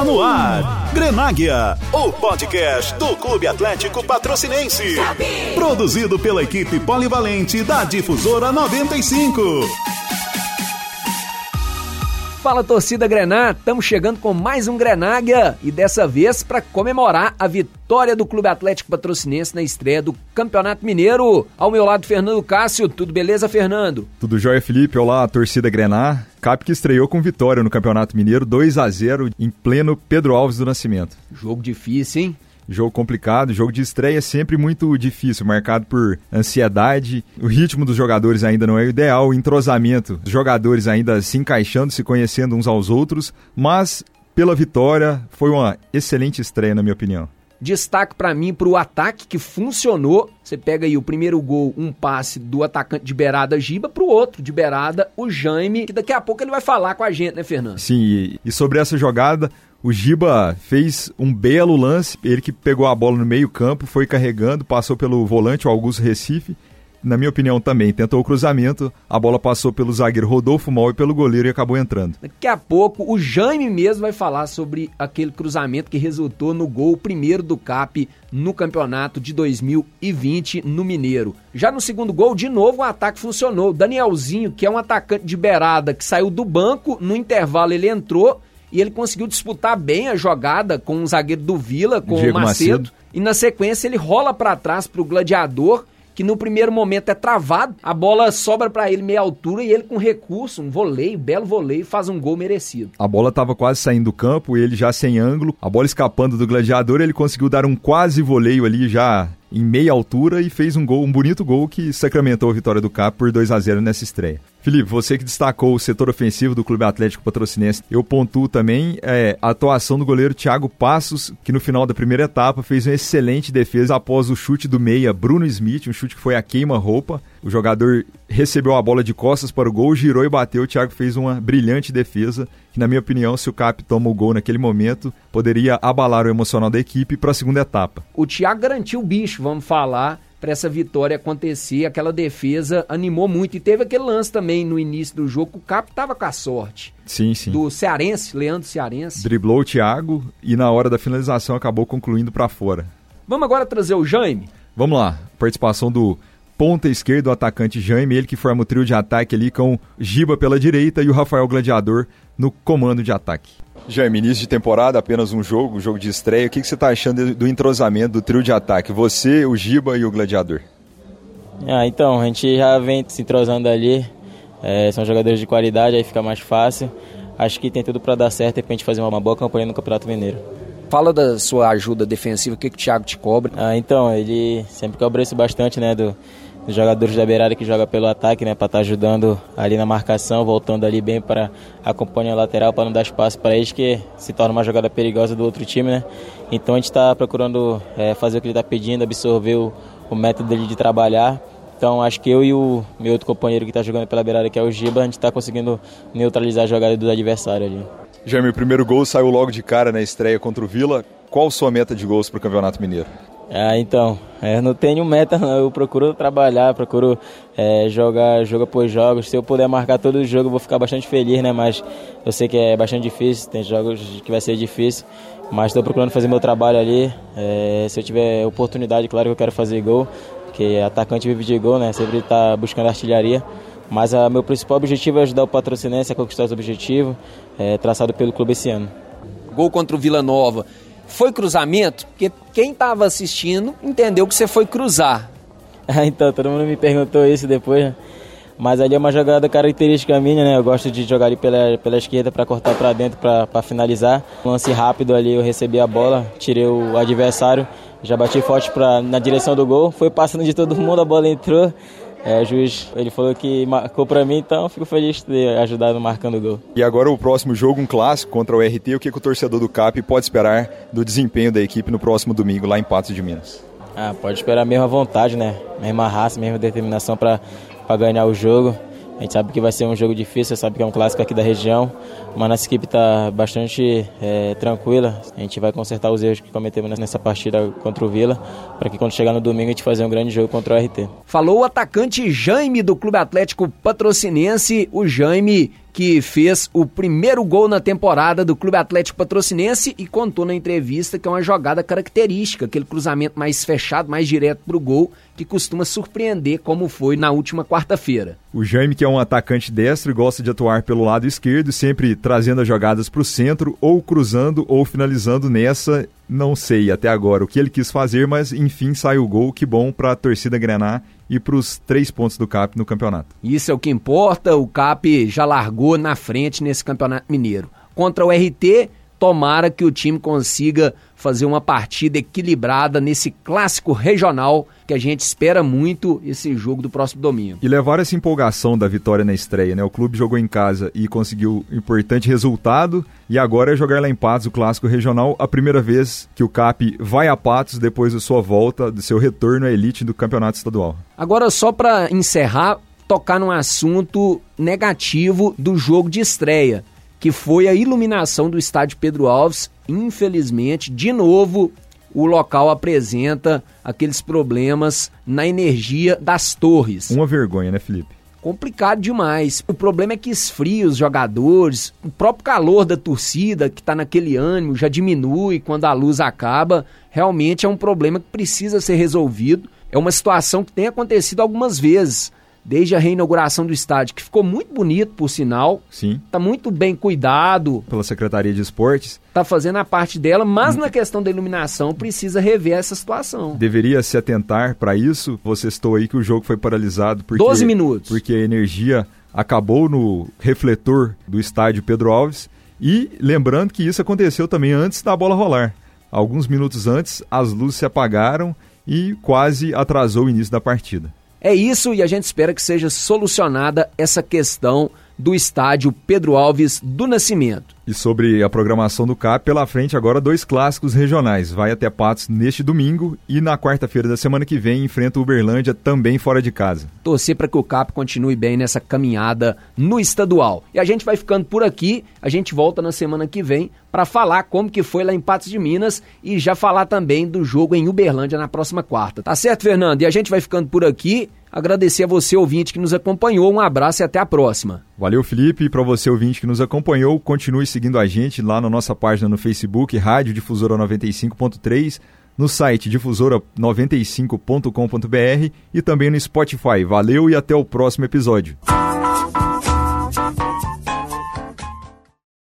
Está no ar. Grenáguia, o podcast do Clube Atlético Patrocinense. Produzido pela equipe polivalente da Difusora 95. Fala torcida Grená, estamos chegando com mais um Grenáguia e dessa vez para comemorar a vitória do Clube Atlético Patrocinense na estreia do Campeonato Mineiro. Ao meu lado, Fernando Cássio. Tudo beleza, Fernando? Tudo jóia, Felipe. Olá, torcida Grená. Cap que estreou com vitória no Campeonato Mineiro, 2 a 0 em pleno Pedro Alves do Nascimento. Jogo difícil, hein? Jogo complicado, jogo de estreia é sempre muito difícil, marcado por ansiedade. O ritmo dos jogadores ainda não é o ideal, o entrosamento dos jogadores ainda se encaixando, se conhecendo uns aos outros, mas pela vitória foi uma excelente estreia, na minha opinião. Destaque para mim para o ataque que funcionou. Você pega aí o primeiro gol, um passe do atacante de beirada Giba para o outro de beirada, o Jaime, que daqui a pouco ele vai falar com a gente, né, Fernando? Sim, e sobre essa jogada, o Giba fez um belo lance, ele que pegou a bola no meio-campo, foi carregando, passou pelo volante, o Augusto Recife. Na minha opinião também, tentou o cruzamento, a bola passou pelo zagueiro Rodolfo Mol e pelo goleiro e acabou entrando. Daqui a pouco o Jaime mesmo vai falar sobre aquele cruzamento que resultou no gol primeiro do CAP no campeonato de 2020 no Mineiro. Já no segundo gol, de novo o ataque funcionou. Danielzinho, que é um atacante de beirada que saiu do banco, no intervalo ele entrou e ele conseguiu disputar bem a jogada com o zagueiro do Vila, com Diego o Macedo, Macedo. E na sequência ele rola para trás pro gladiador, que no primeiro momento é travado, a bola sobra para ele meia altura e ele com recurso, um voleio, belo voleio, faz um gol merecido. A bola estava quase saindo do campo, ele já sem ângulo, a bola escapando do gladiador, ele conseguiu dar um quase voleio ali já em meia altura e fez um gol, um bonito gol que sacramentou a vitória do Cap por 2 a 0 nessa estreia. Felipe, você que destacou o setor ofensivo do Clube Atlético Patrocinense, eu pontuo também é, a atuação do goleiro Thiago Passos, que no final da primeira etapa fez uma excelente defesa após o chute do meia Bruno Smith, um chute que foi a queima-roupa. O jogador recebeu a bola de costas para o gol, girou e bateu. O Thiago fez uma brilhante defesa, que na minha opinião, se o Cap toma o gol naquele momento, poderia abalar o emocional da equipe para a segunda etapa. O Thiago garantiu o bicho, vamos falar, para essa vitória acontecer. Aquela defesa animou muito. E teve aquele lance também no início do jogo, o Cap tava com a sorte. Sim, sim. Do Cearense, Leandro Cearense. Driblou o Thiago e na hora da finalização acabou concluindo para fora. Vamos agora trazer o Jaime? Vamos lá, participação do ponta esquerdo, o atacante Jaime, ele que forma o trio de ataque ali com Giba pela direita e o Rafael Gladiador no comando de ataque. Jaime, início de temporada, apenas um jogo, um jogo de estreia. O que, que você está achando do entrosamento do trio de ataque? Você, o Giba e o Gladiador. Ah, então, a gente já vem se entrosando ali. É, são jogadores de qualidade, aí fica mais fácil. Acho que tem tudo para dar certo e pra gente fazer uma boa campanha no Campeonato Mineiro. Fala da sua ajuda defensiva, o que, que o Thiago te cobra? Ah, então, ele sempre cobra isso bastante, né, do, dos jogadores da beirada que joga pelo ataque, né, para estar tá ajudando ali na marcação, voltando ali bem para acompanhar o lateral, para não dar espaço para eles, que se torna uma jogada perigosa do outro time, né. Então a gente está procurando é, fazer o que ele está pedindo, absorver o, o método dele de trabalhar. Então acho que eu e o meu outro companheiro que está jogando pela beirada, que é o Giba, a gente está conseguindo neutralizar a jogada do adversário ali. Jaime, o primeiro gol saiu logo de cara na estreia contra o Vila. Qual a sua meta de gols para o Campeonato Mineiro? Ah, então, eu não tenho meta, não. eu procuro trabalhar, procuro é, jogar jogo após jogos. Se eu puder marcar todo o jogo, eu vou ficar bastante feliz, né? Mas eu sei que é bastante difícil, tem jogos que vai ser difícil, mas estou procurando fazer meu trabalho ali. É, se eu tiver oportunidade, claro que eu quero fazer gol, porque atacante vive de gol, né? Sempre está buscando artilharia. Mas o meu principal objetivo é ajudar o patrocinense a conquistar os objetivos é, traçado pelo clube esse ano. Gol contra o Vila Nova. Foi cruzamento? Porque quem estava assistindo entendeu que você foi cruzar. então, todo mundo me perguntou isso depois. Né? Mas ali é uma jogada característica minha, né? Eu gosto de jogar ali pela, pela esquerda para cortar para dentro, para finalizar. lance rápido ali, eu recebi a bola, tirei o adversário, já bati forte pra, na direção do gol. Foi passando de todo mundo, a bola entrou. É, o juiz ele falou que marcou para mim, então fico feliz de ter ajudado marcando o gol. E agora o próximo jogo, um clássico contra o RT, o que, que o torcedor do CAP pode esperar do desempenho da equipe no próximo domingo lá em Patos de Minas? Ah, pode esperar a mesma vontade, né? Mesma raça, mesma determinação para ganhar o jogo. A gente sabe que vai ser um jogo difícil, sabe que é um clássico aqui da região, mas nossa equipe está bastante é, tranquila. A gente vai consertar os erros que cometemos nessa partida contra o Vila, para que quando chegar no domingo a gente fazer um grande jogo contra o RT. Falou o atacante Jaime do Clube Atlético Patrocinense, o Jaime que fez o primeiro gol na temporada do Clube Atlético Patrocinense e contou na entrevista que é uma jogada característica, aquele cruzamento mais fechado, mais direto para o gol, que costuma surpreender, como foi na última quarta-feira. O Jaime, que é um atacante destro e gosta de atuar pelo lado esquerdo, sempre trazendo as jogadas para o centro, ou cruzando ou finalizando nessa. Não sei até agora o que ele quis fazer, mas enfim saiu o gol. Que bom para a torcida grenar e para os três pontos do CAP no campeonato. Isso é o que importa. O CAP já largou na frente nesse campeonato mineiro. Contra o RT, tomara que o time consiga fazer uma partida equilibrada nesse clássico regional que a gente espera muito esse jogo do próximo domingo. E levar essa empolgação da vitória na estreia, né? O clube jogou em casa e conseguiu um importante resultado e agora é jogar lá em Patos o clássico regional, a primeira vez que o CAP vai a Patos depois da sua volta, do seu retorno à elite do campeonato estadual. Agora só para encerrar, tocar num assunto negativo do jogo de estreia que foi a iluminação do estádio Pedro Alves. Infelizmente, de novo, o local apresenta aqueles problemas na energia das torres. Uma vergonha, né, Felipe? Complicado demais. O problema é que esfria os jogadores, o próprio calor da torcida, que está naquele ânimo, já diminui quando a luz acaba. Realmente é um problema que precisa ser resolvido. É uma situação que tem acontecido algumas vezes desde a reinauguração do estádio, que ficou muito bonito, por sinal. Sim. Está muito bem cuidado. Pela Secretaria de Esportes. Está fazendo a parte dela, mas hum. na questão da iluminação precisa rever essa situação. Deveria se atentar para isso. Você estou aí que o jogo foi paralisado porque 12 minutos. Porque a energia acabou no refletor do estádio Pedro Alves. E lembrando que isso aconteceu também antes da bola rolar. Alguns minutos antes, as luzes se apagaram e quase atrasou o início da partida. É isso e a gente espera que seja solucionada essa questão do estádio Pedro Alves do Nascimento. E sobre a programação do CAP, pela frente agora dois clássicos regionais. Vai até Patos neste domingo e na quarta-feira da semana que vem enfrenta o Uberlândia também fora de casa. Torcer para que o CAP continue bem nessa caminhada no estadual. E a gente vai ficando por aqui, a gente volta na semana que vem para falar como que foi lá em Patos de Minas e já falar também do jogo em Uberlândia na próxima quarta. Tá certo, Fernando? E a gente vai ficando por aqui. Agradecer a você, ouvinte, que nos acompanhou. Um abraço e até a próxima. Valeu, Felipe. E para você, ouvinte, que nos acompanhou, continue seguindo a gente lá na nossa página no Facebook, Rádio Difusora 95.3, no site difusora95.com.br e também no Spotify. Valeu e até o próximo episódio.